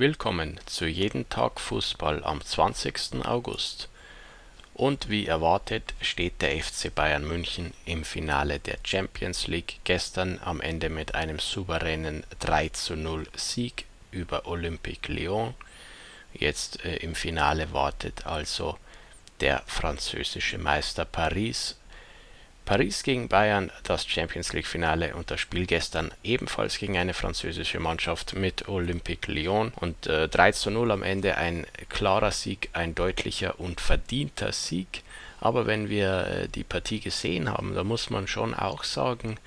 Willkommen zu Jeden Tag Fußball am 20. August. Und wie erwartet steht der FC Bayern München im Finale der Champions League gestern am Ende mit einem souveränen 3:0 Sieg über Olympique Lyon. Jetzt äh, im Finale wartet also der französische Meister Paris Paris gegen Bayern, das Champions League-Finale und das Spiel gestern ebenfalls gegen eine französische Mannschaft mit Olympique Lyon und äh, 3 zu 0 am Ende ein klarer Sieg, ein deutlicher und verdienter Sieg. Aber wenn wir äh, die Partie gesehen haben, da muss man schon auch sagen,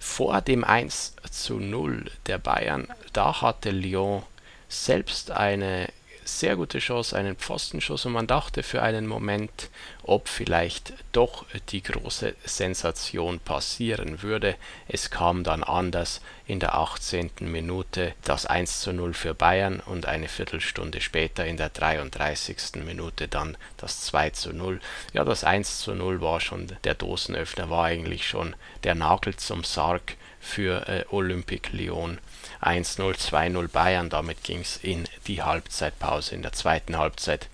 vor dem 1 zu 0 der Bayern, da hatte Lyon selbst eine sehr gute Chance, einen Pfostenschuss und man dachte für einen Moment, ob vielleicht doch die große Sensation passieren würde. Es kam dann anders in der 18. Minute das 1 zu 0 für Bayern und eine Viertelstunde später in der 33. Minute dann das 2 zu 0. Ja, das 1 zu 0 war schon der Dosenöffner, war eigentlich schon der Nagel zum Sarg für äh, Olympique Lyon. 1-0, 2-0 Bayern, damit ging es in die Halbzeitpause. In der zweiten Halbzeit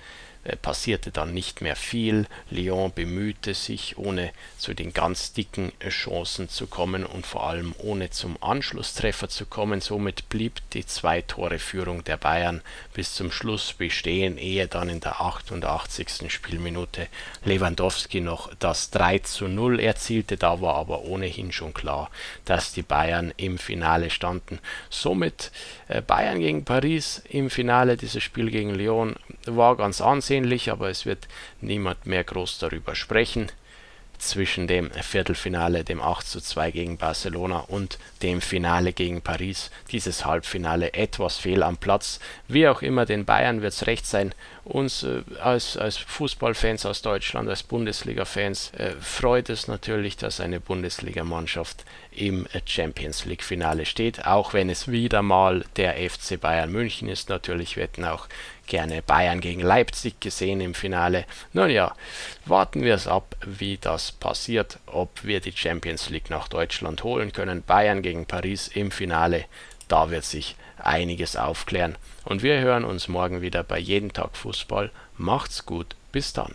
passierte dann nicht mehr viel. Lyon bemühte sich, ohne zu den ganz dicken äh, Chancen zu kommen und vor allem ohne zum Anschlusstreffer zu kommen. Somit blieb die Zwei-Tore-Führung der Bayern bis zum Schluss bestehen, ehe dann in der 88. Spielminute Lewandowski noch das 3 zu 0 erzielte. Da war aber ohnehin schon klar, dass die Bayern im Finale standen. Somit äh, Bayern gegen Paris im Finale, dieses Spiel gegen Lyon war ganz ansehnlich ähnlich, aber es wird niemand mehr groß darüber sprechen zwischen dem Viertelfinale, dem 8:2 gegen Barcelona und dem Finale gegen Paris. Dieses Halbfinale etwas fehl am Platz. Wie auch immer, den Bayern wird es recht sein. Uns äh, als, als Fußballfans aus Deutschland, als Bundesliga-Fans äh, freut es natürlich, dass eine Bundesligamannschaft im Champions League-Finale steht, auch wenn es wieder mal der FC Bayern München ist. Natürlich, hätten auch gerne Bayern gegen Leipzig gesehen im Finale. Nun ja, warten wir es ab, wie das passiert, ob wir die Champions League nach Deutschland holen können. Bayern gegen Paris im Finale, da wird sich einiges aufklären. Und wir hören uns morgen wieder bei Jeden Tag Fußball. Macht's gut, bis dann.